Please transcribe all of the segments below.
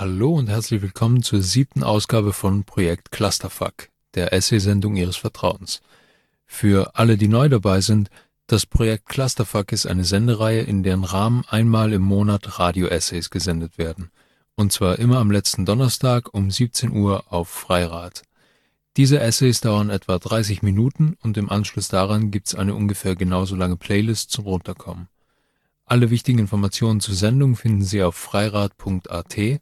Hallo und herzlich willkommen zur siebten Ausgabe von Projekt Clusterfuck, der Essay-Sendung Ihres Vertrauens. Für alle, die neu dabei sind, das Projekt Clusterfuck ist eine Sendereihe, in deren Rahmen einmal im Monat Radio-Essays gesendet werden. Und zwar immer am letzten Donnerstag um 17 Uhr auf Freirad. Diese Essays dauern etwa 30 Minuten und im Anschluss daran gibt's eine ungefähr genauso lange Playlist zum Runterkommen. Alle wichtigen Informationen zur Sendung finden Sie auf freirad.at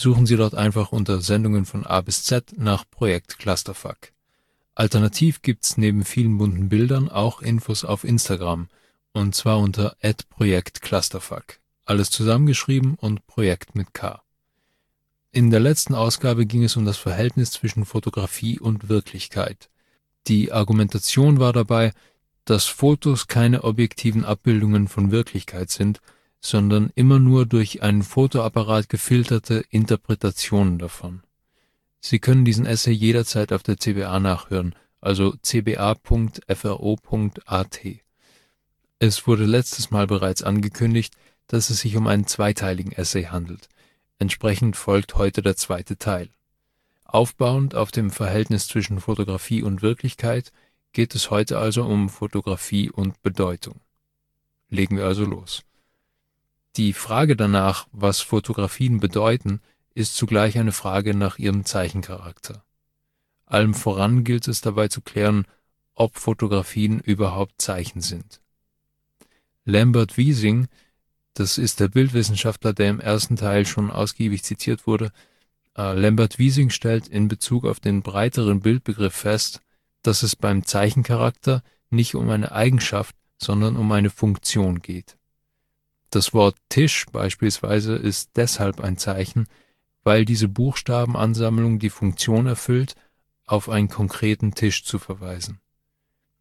Suchen Sie dort einfach unter Sendungen von A bis Z nach Projekt Clusterfuck. Alternativ gibt's neben vielen bunten Bildern auch Infos auf Instagram, und zwar unter @projektclusterfuck. Alles zusammengeschrieben und Projekt mit K. In der letzten Ausgabe ging es um das Verhältnis zwischen Fotografie und Wirklichkeit. Die Argumentation war dabei, dass Fotos keine objektiven Abbildungen von Wirklichkeit sind sondern immer nur durch einen Fotoapparat gefilterte Interpretationen davon. Sie können diesen Essay jederzeit auf der CBA nachhören, also cba.fro.at. Es wurde letztes Mal bereits angekündigt, dass es sich um einen zweiteiligen Essay handelt. Entsprechend folgt heute der zweite Teil. Aufbauend auf dem Verhältnis zwischen Fotografie und Wirklichkeit geht es heute also um Fotografie und Bedeutung. Legen wir also los. Die Frage danach, was Fotografien bedeuten, ist zugleich eine Frage nach ihrem Zeichencharakter. Allem voran gilt es dabei zu klären, ob Fotografien überhaupt Zeichen sind. Lambert Wiesing, das ist der Bildwissenschaftler, der im ersten Teil schon ausgiebig zitiert wurde, äh, Lambert Wiesing stellt in Bezug auf den breiteren Bildbegriff fest, dass es beim Zeichencharakter nicht um eine Eigenschaft, sondern um eine Funktion geht. Das Wort Tisch beispielsweise ist deshalb ein Zeichen, weil diese Buchstabenansammlung die Funktion erfüllt, auf einen konkreten Tisch zu verweisen.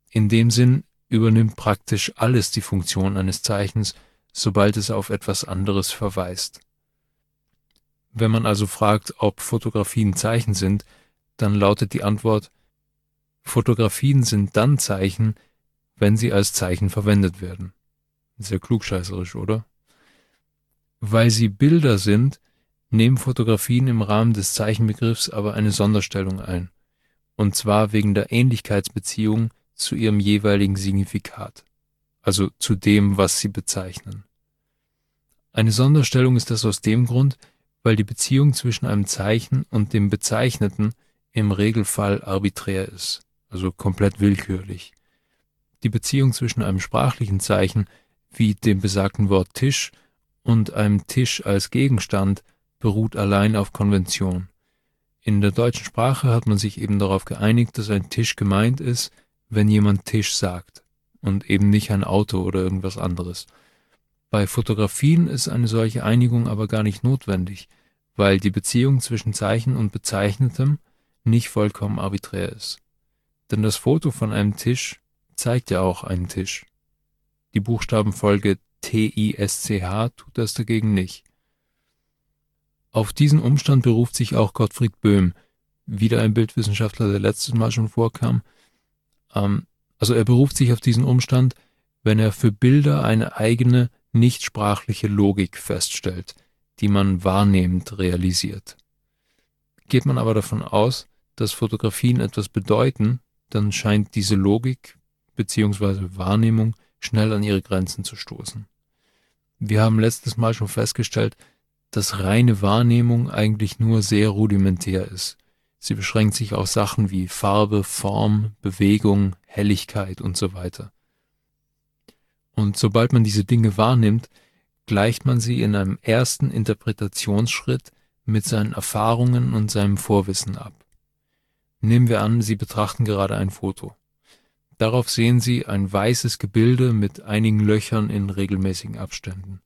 In dem Sinn übernimmt praktisch alles die Funktion eines Zeichens, sobald es auf etwas anderes verweist. Wenn man also fragt, ob Fotografien Zeichen sind, dann lautet die Antwort, Fotografien sind dann Zeichen, wenn sie als Zeichen verwendet werden. Sehr klugscheißerisch, oder? Weil sie Bilder sind, nehmen Fotografien im Rahmen des Zeichenbegriffs aber eine Sonderstellung ein. Und zwar wegen der Ähnlichkeitsbeziehung zu ihrem jeweiligen Signifikat. Also zu dem, was sie bezeichnen. Eine Sonderstellung ist das aus dem Grund, weil die Beziehung zwischen einem Zeichen und dem Bezeichneten im Regelfall arbiträr ist, also komplett willkürlich. Die Beziehung zwischen einem sprachlichen Zeichen wie dem besagten Wort Tisch und einem Tisch als Gegenstand beruht allein auf Konvention. In der deutschen Sprache hat man sich eben darauf geeinigt, dass ein Tisch gemeint ist, wenn jemand Tisch sagt und eben nicht ein Auto oder irgendwas anderes. Bei Fotografien ist eine solche Einigung aber gar nicht notwendig, weil die Beziehung zwischen Zeichen und Bezeichnetem nicht vollkommen arbiträr ist. Denn das Foto von einem Tisch zeigt ja auch einen Tisch. Die Buchstabenfolge T-I-S-C-H tut das dagegen nicht. Auf diesen Umstand beruft sich auch Gottfried Böhm, wieder ein Bildwissenschaftler, der letztes Mal schon vorkam. Ähm, also er beruft sich auf diesen Umstand, wenn er für Bilder eine eigene, nicht sprachliche Logik feststellt, die man wahrnehmend realisiert. Geht man aber davon aus, dass Fotografien etwas bedeuten, dann scheint diese Logik bzw. Wahrnehmung schnell an ihre Grenzen zu stoßen. Wir haben letztes Mal schon festgestellt, dass reine Wahrnehmung eigentlich nur sehr rudimentär ist. Sie beschränkt sich auf Sachen wie Farbe, Form, Bewegung, Helligkeit und so weiter. Und sobald man diese Dinge wahrnimmt, gleicht man sie in einem ersten Interpretationsschritt mit seinen Erfahrungen und seinem Vorwissen ab. Nehmen wir an, Sie betrachten gerade ein Foto. Darauf sehen Sie ein weißes Gebilde mit einigen Löchern in regelmäßigen Abständen.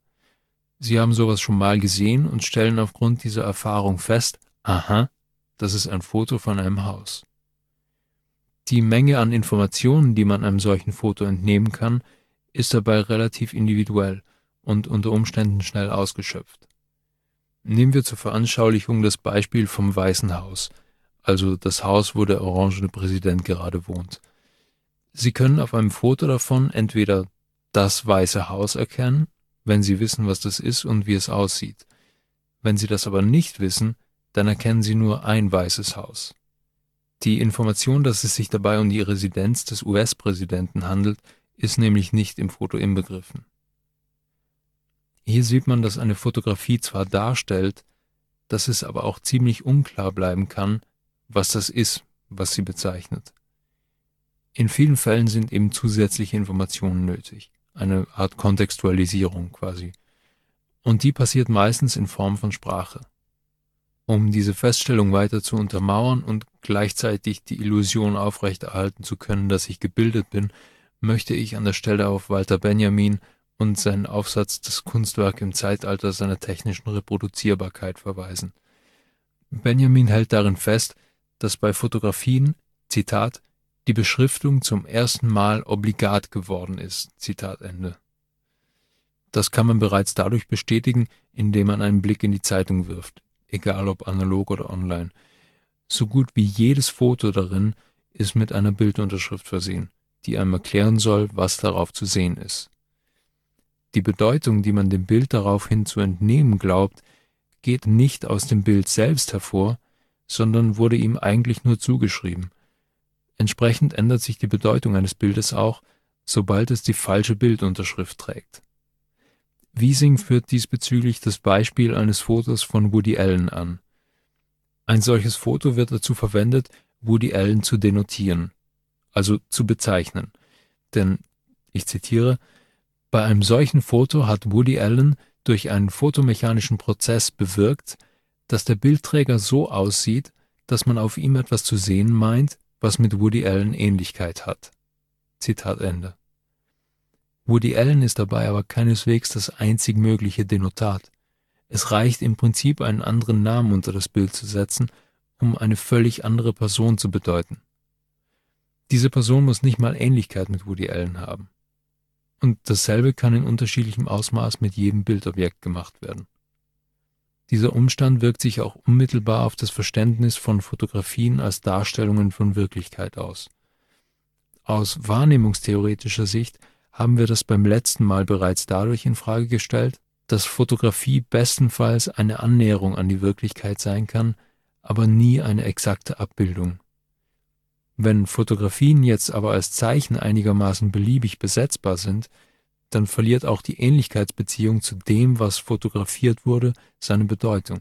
Sie haben sowas schon mal gesehen und stellen aufgrund dieser Erfahrung fest, aha, das ist ein Foto von einem Haus. Die Menge an Informationen, die man einem solchen Foto entnehmen kann, ist dabei relativ individuell und unter Umständen schnell ausgeschöpft. Nehmen wir zur Veranschaulichung das Beispiel vom Weißen Haus, also das Haus, wo der orangene Präsident gerade wohnt. Sie können auf einem Foto davon entweder das Weiße Haus erkennen, wenn Sie wissen, was das ist und wie es aussieht. Wenn Sie das aber nicht wissen, dann erkennen Sie nur ein weißes Haus. Die Information, dass es sich dabei um die Residenz des US-Präsidenten handelt, ist nämlich nicht im Foto inbegriffen. Hier sieht man, dass eine Fotografie zwar darstellt, dass es aber auch ziemlich unklar bleiben kann, was das ist, was sie bezeichnet. In vielen Fällen sind eben zusätzliche Informationen nötig, eine Art Kontextualisierung quasi. Und die passiert meistens in Form von Sprache. Um diese Feststellung weiter zu untermauern und gleichzeitig die Illusion aufrechterhalten zu können, dass ich gebildet bin, möchte ich an der Stelle auf Walter Benjamin und seinen Aufsatz Das Kunstwerk im Zeitalter seiner technischen Reproduzierbarkeit verweisen. Benjamin hält darin fest, dass bei Fotografien, Zitat, die Beschriftung zum ersten Mal obligat geworden ist. Das kann man bereits dadurch bestätigen, indem man einen Blick in die Zeitung wirft, egal ob analog oder online. So gut wie jedes Foto darin ist mit einer Bildunterschrift versehen, die einem erklären soll, was darauf zu sehen ist. Die Bedeutung, die man dem Bild daraufhin zu entnehmen glaubt, geht nicht aus dem Bild selbst hervor, sondern wurde ihm eigentlich nur zugeschrieben. Entsprechend ändert sich die Bedeutung eines Bildes auch, sobald es die falsche Bildunterschrift trägt. Wiesing führt diesbezüglich das Beispiel eines Fotos von Woody Allen an. Ein solches Foto wird dazu verwendet, Woody Allen zu denotieren, also zu bezeichnen. Denn, ich zitiere, bei einem solchen Foto hat Woody Allen durch einen fotomechanischen Prozess bewirkt, dass der Bildträger so aussieht, dass man auf ihm etwas zu sehen meint, was mit Woody Allen Ähnlichkeit hat. Zitat Ende. Woody Allen ist dabei aber keineswegs das einzig mögliche Denotat. Es reicht im Prinzip einen anderen Namen unter das Bild zu setzen, um eine völlig andere Person zu bedeuten. Diese Person muss nicht mal Ähnlichkeit mit Woody Allen haben. Und dasselbe kann in unterschiedlichem Ausmaß mit jedem Bildobjekt gemacht werden. Dieser Umstand wirkt sich auch unmittelbar auf das Verständnis von Fotografien als Darstellungen von Wirklichkeit aus. Aus wahrnehmungstheoretischer Sicht haben wir das beim letzten Mal bereits dadurch in Frage gestellt, dass Fotografie bestenfalls eine Annäherung an die Wirklichkeit sein kann, aber nie eine exakte Abbildung. Wenn Fotografien jetzt aber als Zeichen einigermaßen beliebig besetzbar sind, dann verliert auch die Ähnlichkeitsbeziehung zu dem, was fotografiert wurde, seine Bedeutung.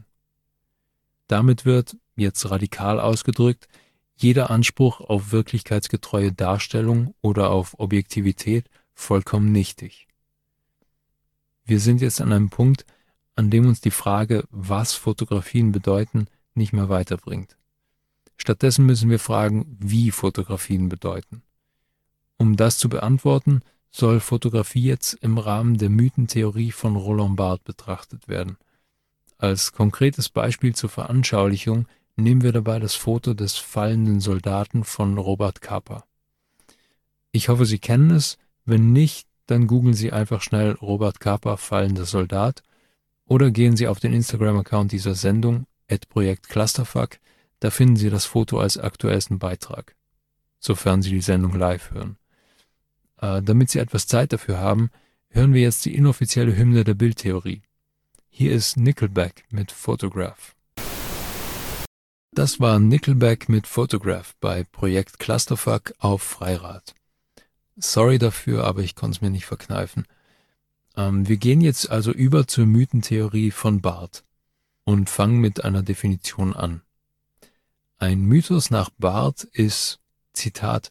Damit wird, jetzt radikal ausgedrückt, jeder Anspruch auf wirklichkeitsgetreue Darstellung oder auf Objektivität vollkommen nichtig. Wir sind jetzt an einem Punkt, an dem uns die Frage, was Fotografien bedeuten, nicht mehr weiterbringt. Stattdessen müssen wir fragen, wie Fotografien bedeuten. Um das zu beantworten, soll Fotografie jetzt im Rahmen der Mythentheorie von Roland Barthes betrachtet werden. Als konkretes Beispiel zur Veranschaulichung nehmen wir dabei das Foto des fallenden Soldaten von Robert Capa. Ich hoffe, Sie kennen es. Wenn nicht, dann googeln Sie einfach schnell Robert Capa fallender Soldat oder gehen Sie auf den Instagram-Account dieser Sendung, Projekt Clusterfuck, da finden Sie das Foto als aktuellsten Beitrag, sofern Sie die Sendung live hören. Äh, damit Sie etwas Zeit dafür haben, hören wir jetzt die inoffizielle Hymne der Bildtheorie. Hier ist Nickelback mit Photograph. Das war Nickelback mit Photograph bei Projekt Clusterfuck auf Freirad. Sorry dafür, aber ich konnte es mir nicht verkneifen. Ähm, wir gehen jetzt also über zur Mythentheorie von Barth und fangen mit einer Definition an. Ein Mythos nach Barth ist, Zitat,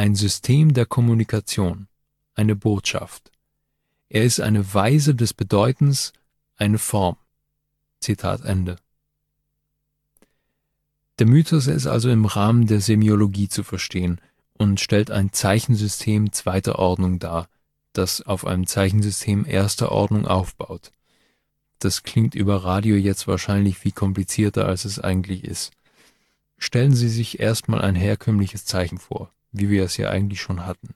ein System der Kommunikation, eine Botschaft. Er ist eine Weise des Bedeutens, eine Form. Zitat Ende. Der Mythos ist also im Rahmen der Semiologie zu verstehen und stellt ein Zeichensystem zweiter Ordnung dar, das auf einem Zeichensystem erster Ordnung aufbaut. Das klingt über Radio jetzt wahrscheinlich viel komplizierter, als es eigentlich ist. Stellen Sie sich erstmal ein herkömmliches Zeichen vor wie wir es ja eigentlich schon hatten.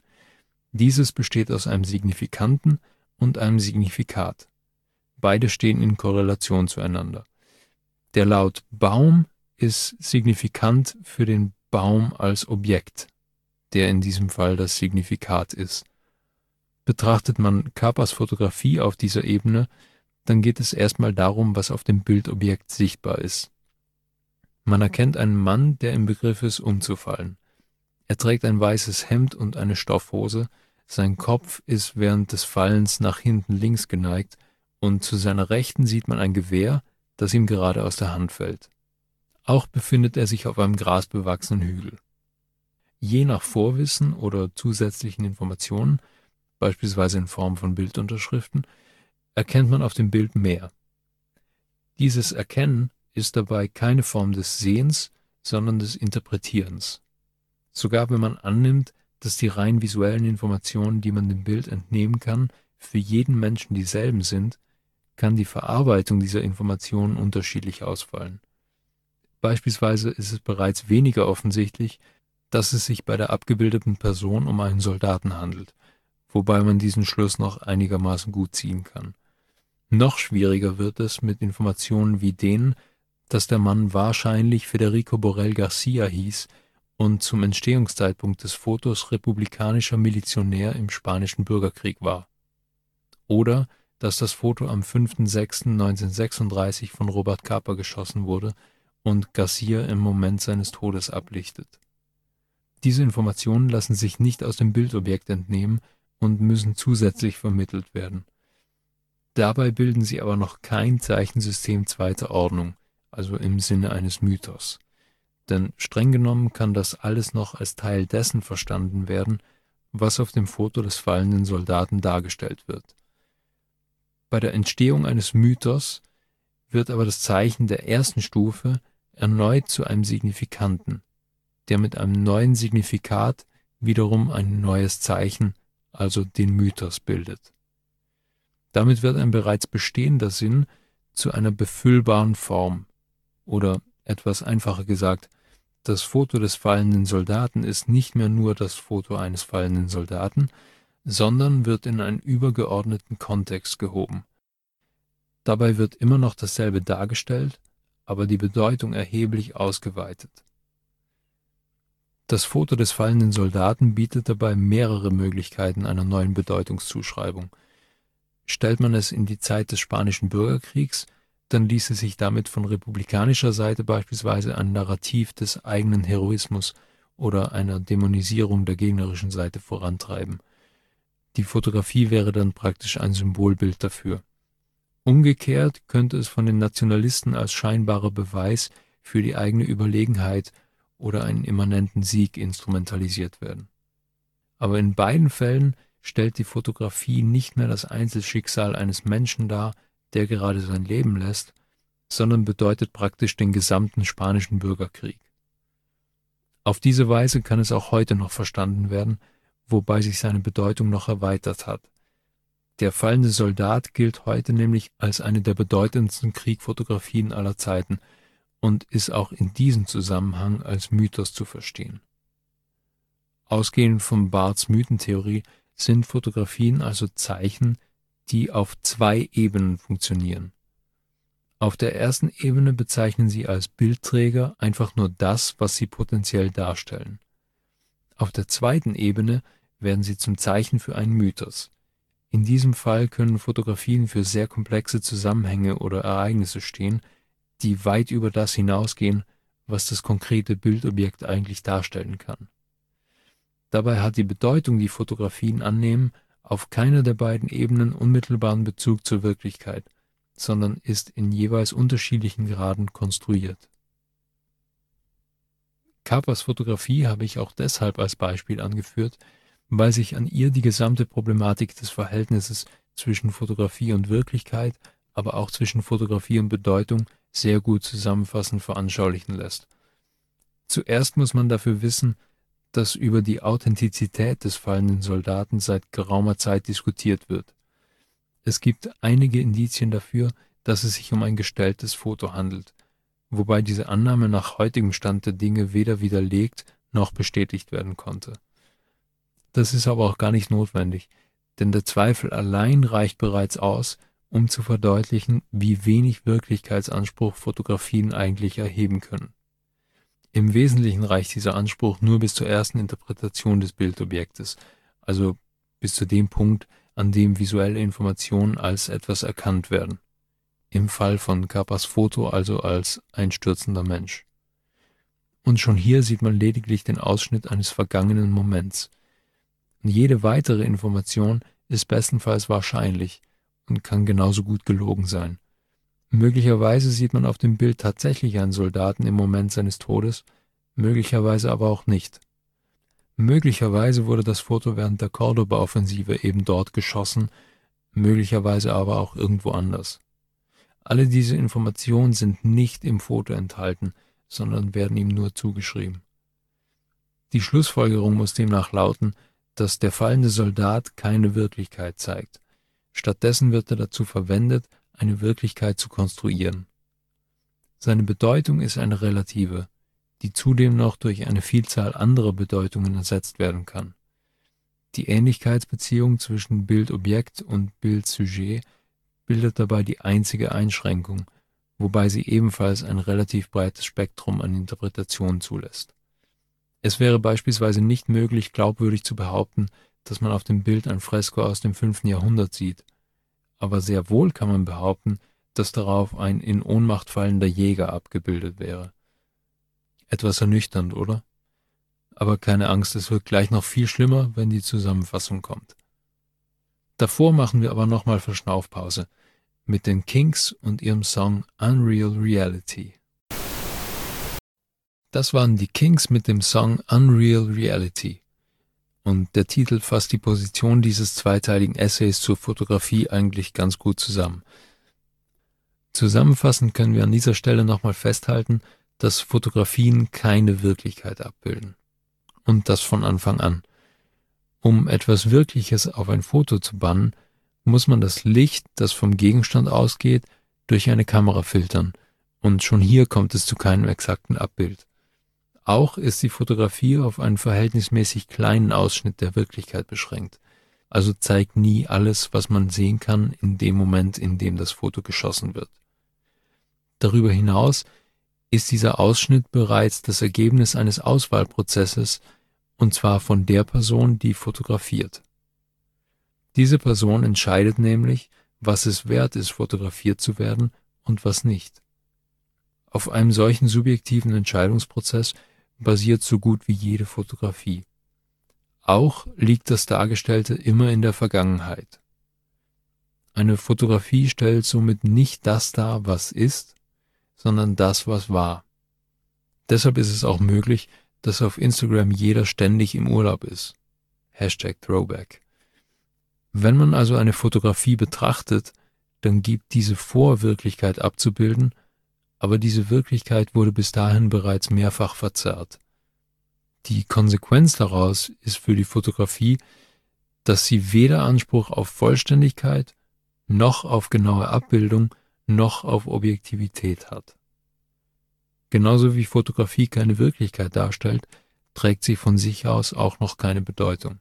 Dieses besteht aus einem Signifikanten und einem Signifikat. Beide stehen in Korrelation zueinander. Der Laut Baum ist signifikant für den Baum als Objekt, der in diesem Fall das Signifikat ist. Betrachtet man Kappas Fotografie auf dieser Ebene, dann geht es erstmal darum, was auf dem Bildobjekt sichtbar ist. Man erkennt einen Mann, der im Begriff ist, umzufallen. Er trägt ein weißes Hemd und eine Stoffhose, sein Kopf ist während des Fallens nach hinten links geneigt, und zu seiner Rechten sieht man ein Gewehr, das ihm gerade aus der Hand fällt. Auch befindet er sich auf einem grasbewachsenen Hügel. Je nach Vorwissen oder zusätzlichen Informationen, beispielsweise in Form von Bildunterschriften, erkennt man auf dem Bild mehr. Dieses Erkennen ist dabei keine Form des Sehens, sondern des Interpretierens. Sogar wenn man annimmt, dass die rein visuellen Informationen, die man dem Bild entnehmen kann, für jeden Menschen dieselben sind, kann die Verarbeitung dieser Informationen unterschiedlich ausfallen. Beispielsweise ist es bereits weniger offensichtlich, dass es sich bei der abgebildeten Person um einen Soldaten handelt, wobei man diesen Schluss noch einigermaßen gut ziehen kann. Noch schwieriger wird es mit Informationen wie denen, dass der Mann wahrscheinlich Federico Borrell Garcia hieß und zum Entstehungszeitpunkt des Fotos republikanischer Milizionär im Spanischen Bürgerkrieg war. Oder dass das Foto am 5.6.1936 von Robert Capa geschossen wurde und Garcia im Moment seines Todes ablichtet. Diese Informationen lassen sich nicht aus dem Bildobjekt entnehmen und müssen zusätzlich vermittelt werden. Dabei bilden sie aber noch kein Zeichensystem zweiter Ordnung, also im Sinne eines Mythos. Denn streng genommen kann das alles noch als Teil dessen verstanden werden, was auf dem Foto des fallenden Soldaten dargestellt wird. Bei der Entstehung eines Mythos wird aber das Zeichen der ersten Stufe erneut zu einem Signifikanten, der mit einem neuen Signifikat wiederum ein neues Zeichen, also den Mythos bildet. Damit wird ein bereits bestehender Sinn zu einer befüllbaren Form, oder etwas einfacher gesagt, das Foto des fallenden Soldaten ist nicht mehr nur das Foto eines fallenden Soldaten, sondern wird in einen übergeordneten Kontext gehoben. Dabei wird immer noch dasselbe dargestellt, aber die Bedeutung erheblich ausgeweitet. Das Foto des fallenden Soldaten bietet dabei mehrere Möglichkeiten einer neuen Bedeutungszuschreibung. Stellt man es in die Zeit des Spanischen Bürgerkriegs, dann ließe sich damit von republikanischer Seite beispielsweise ein Narrativ des eigenen Heroismus oder einer Dämonisierung der gegnerischen Seite vorantreiben. Die Fotografie wäre dann praktisch ein Symbolbild dafür. Umgekehrt könnte es von den Nationalisten als scheinbarer Beweis für die eigene Überlegenheit oder einen immanenten Sieg instrumentalisiert werden. Aber in beiden Fällen stellt die Fotografie nicht mehr das Einzelschicksal eines Menschen dar, der gerade sein Leben lässt, sondern bedeutet praktisch den gesamten spanischen Bürgerkrieg. Auf diese Weise kann es auch heute noch verstanden werden, wobei sich seine Bedeutung noch erweitert hat. Der fallende Soldat gilt heute nämlich als eine der bedeutendsten Kriegfotografien aller Zeiten und ist auch in diesem Zusammenhang als Mythos zu verstehen. Ausgehend von Barths Mythentheorie sind Fotografien also Zeichen, die auf zwei Ebenen funktionieren. Auf der ersten Ebene bezeichnen sie als Bildträger einfach nur das, was sie potenziell darstellen. Auf der zweiten Ebene werden sie zum Zeichen für einen Mythos. In diesem Fall können Fotografien für sehr komplexe Zusammenhänge oder Ereignisse stehen, die weit über das hinausgehen, was das konkrete Bildobjekt eigentlich darstellen kann. Dabei hat die Bedeutung, die Fotografien annehmen, auf keiner der beiden Ebenen unmittelbaren Bezug zur Wirklichkeit, sondern ist in jeweils unterschiedlichen Graden konstruiert. Kappers Fotografie habe ich auch deshalb als Beispiel angeführt, weil sich an ihr die gesamte Problematik des Verhältnisses zwischen Fotografie und Wirklichkeit, aber auch zwischen Fotografie und Bedeutung sehr gut zusammenfassend veranschaulichen lässt. Zuerst muss man dafür wissen, dass über die Authentizität des fallenden Soldaten seit geraumer Zeit diskutiert wird. Es gibt einige Indizien dafür, dass es sich um ein gestelltes Foto handelt, wobei diese Annahme nach heutigem Stand der Dinge weder widerlegt noch bestätigt werden konnte. Das ist aber auch gar nicht notwendig, denn der Zweifel allein reicht bereits aus, um zu verdeutlichen, wie wenig Wirklichkeitsanspruch Fotografien eigentlich erheben können. Im Wesentlichen reicht dieser Anspruch nur bis zur ersten Interpretation des Bildobjektes, also bis zu dem Punkt, an dem visuelle Informationen als etwas erkannt werden im Fall von Kappas Foto also als einstürzender Mensch. Und schon hier sieht man lediglich den Ausschnitt eines vergangenen Moments. Jede weitere Information ist bestenfalls wahrscheinlich und kann genauso gut gelogen sein. Möglicherweise sieht man auf dem Bild tatsächlich einen Soldaten im Moment seines Todes, möglicherweise aber auch nicht. Möglicherweise wurde das Foto während der Cordoba-Offensive eben dort geschossen, möglicherweise aber auch irgendwo anders. Alle diese Informationen sind nicht im Foto enthalten, sondern werden ihm nur zugeschrieben. Die Schlussfolgerung muss demnach lauten, dass der fallende Soldat keine Wirklichkeit zeigt. Stattdessen wird er dazu verwendet, eine Wirklichkeit zu konstruieren. Seine Bedeutung ist eine relative, die zudem noch durch eine Vielzahl anderer Bedeutungen ersetzt werden kann. Die Ähnlichkeitsbeziehung zwischen Bildobjekt und Bildsujet bildet dabei die einzige Einschränkung, wobei sie ebenfalls ein relativ breites Spektrum an Interpretationen zulässt. Es wäre beispielsweise nicht möglich, glaubwürdig zu behaupten, dass man auf dem Bild ein Fresko aus dem 5. Jahrhundert sieht, aber sehr wohl kann man behaupten, dass darauf ein in Ohnmacht fallender Jäger abgebildet wäre. Etwas ernüchternd, oder? Aber keine Angst, es wird gleich noch viel schlimmer, wenn die Zusammenfassung kommt. Davor machen wir aber nochmal Verschnaufpause mit den Kinks und ihrem Song Unreal Reality. Das waren die Kinks mit dem Song Unreal Reality. Und der Titel fasst die Position dieses zweiteiligen Essays zur Fotografie eigentlich ganz gut zusammen. Zusammenfassend können wir an dieser Stelle nochmal festhalten, dass Fotografien keine Wirklichkeit abbilden. Und das von Anfang an. Um etwas Wirkliches auf ein Foto zu bannen, muss man das Licht, das vom Gegenstand ausgeht, durch eine Kamera filtern, und schon hier kommt es zu keinem exakten Abbild. Auch ist die Fotografie auf einen verhältnismäßig kleinen Ausschnitt der Wirklichkeit beschränkt, also zeigt nie alles, was man sehen kann in dem Moment, in dem das Foto geschossen wird. Darüber hinaus ist dieser Ausschnitt bereits das Ergebnis eines Auswahlprozesses, und zwar von der Person, die fotografiert. Diese Person entscheidet nämlich, was es wert ist, fotografiert zu werden und was nicht. Auf einem solchen subjektiven Entscheidungsprozess basiert so gut wie jede Fotografie. Auch liegt das Dargestellte immer in der Vergangenheit. Eine Fotografie stellt somit nicht das dar, was ist, sondern das, was war. Deshalb ist es auch möglich, dass auf Instagram jeder ständig im Urlaub ist. Hashtag Throwback. Wenn man also eine Fotografie betrachtet, dann gibt diese Vorwirklichkeit abzubilden, aber diese Wirklichkeit wurde bis dahin bereits mehrfach verzerrt. Die Konsequenz daraus ist für die Fotografie, dass sie weder Anspruch auf Vollständigkeit, noch auf genaue Abbildung, noch auf Objektivität hat. Genauso wie Fotografie keine Wirklichkeit darstellt, trägt sie von sich aus auch noch keine Bedeutung.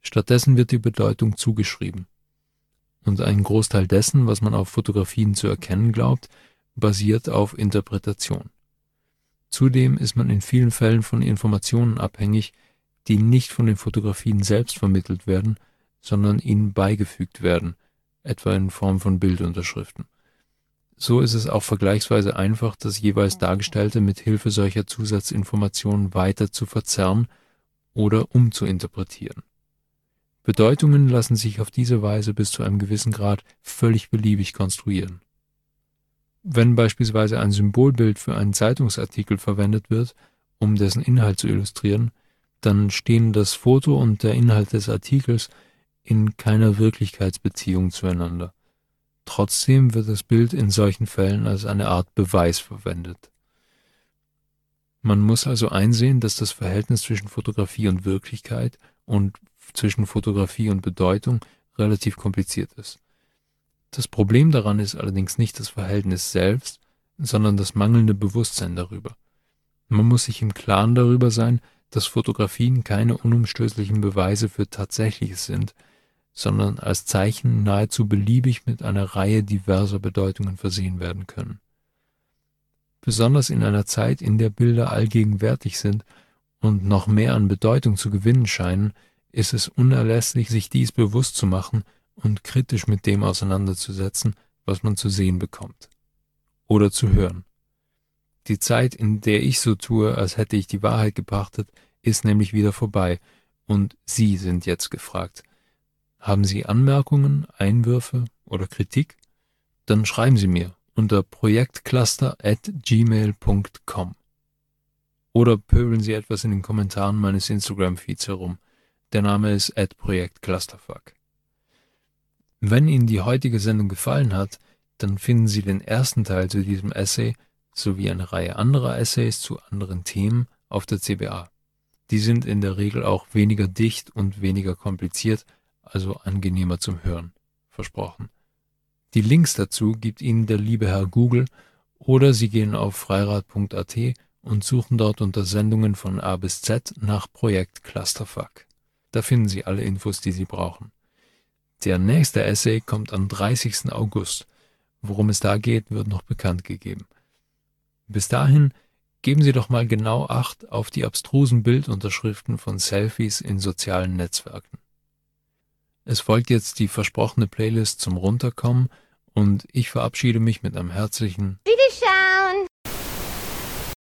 Stattdessen wird die Bedeutung zugeschrieben. Und ein Großteil dessen, was man auf Fotografien zu erkennen glaubt, basiert auf Interpretation. Zudem ist man in vielen Fällen von Informationen abhängig, die nicht von den Fotografien selbst vermittelt werden, sondern ihnen beigefügt werden, etwa in Form von Bildunterschriften. So ist es auch vergleichsweise einfach, das jeweils Dargestellte mit Hilfe solcher Zusatzinformationen weiter zu verzerren oder umzuinterpretieren. Bedeutungen lassen sich auf diese Weise bis zu einem gewissen Grad völlig beliebig konstruieren. Wenn beispielsweise ein Symbolbild für einen Zeitungsartikel verwendet wird, um dessen Inhalt zu illustrieren, dann stehen das Foto und der Inhalt des Artikels in keiner Wirklichkeitsbeziehung zueinander. Trotzdem wird das Bild in solchen Fällen als eine Art Beweis verwendet. Man muss also einsehen, dass das Verhältnis zwischen Fotografie und Wirklichkeit und zwischen Fotografie und Bedeutung relativ kompliziert ist. Das Problem daran ist allerdings nicht das Verhältnis selbst, sondern das mangelnde Bewusstsein darüber. Man muss sich im Klaren darüber sein, dass Fotografien keine unumstößlichen Beweise für Tatsächliches sind, sondern als Zeichen nahezu beliebig mit einer Reihe diverser Bedeutungen versehen werden können. Besonders in einer Zeit, in der Bilder allgegenwärtig sind und noch mehr an Bedeutung zu gewinnen scheinen, ist es unerlässlich, sich dies bewusst zu machen und kritisch mit dem auseinanderzusetzen, was man zu sehen bekommt. oder zu hören. Die Zeit, in der ich so tue, als hätte ich die Wahrheit gepachtet, ist nämlich wieder vorbei und Sie sind jetzt gefragt. Haben Sie Anmerkungen, Einwürfe oder Kritik? Dann schreiben Sie mir unter projektcluster@gmail.com oder pöbeln Sie etwas in den Kommentaren meines Instagram-Feeds herum. Der Name ist @projektclusterfuck. Wenn Ihnen die heutige Sendung gefallen hat, dann finden Sie den ersten Teil zu diesem Essay sowie eine Reihe anderer Essays zu anderen Themen auf der CBA. Die sind in der Regel auch weniger dicht und weniger kompliziert, also angenehmer zum Hören. Versprochen. Die Links dazu gibt Ihnen der liebe Herr Google oder Sie gehen auf freirad.at und suchen dort unter Sendungen von A bis Z nach Projekt Clusterfuck. Da finden Sie alle Infos, die Sie brauchen. Der nächste Essay kommt am 30. August. Worum es da geht, wird noch bekannt gegeben. Bis dahin geben Sie doch mal genau Acht auf die abstrusen Bildunterschriften von Selfies in sozialen Netzwerken. Es folgt jetzt die versprochene Playlist zum Runterkommen und ich verabschiede mich mit einem herzlichen Wiederschauen!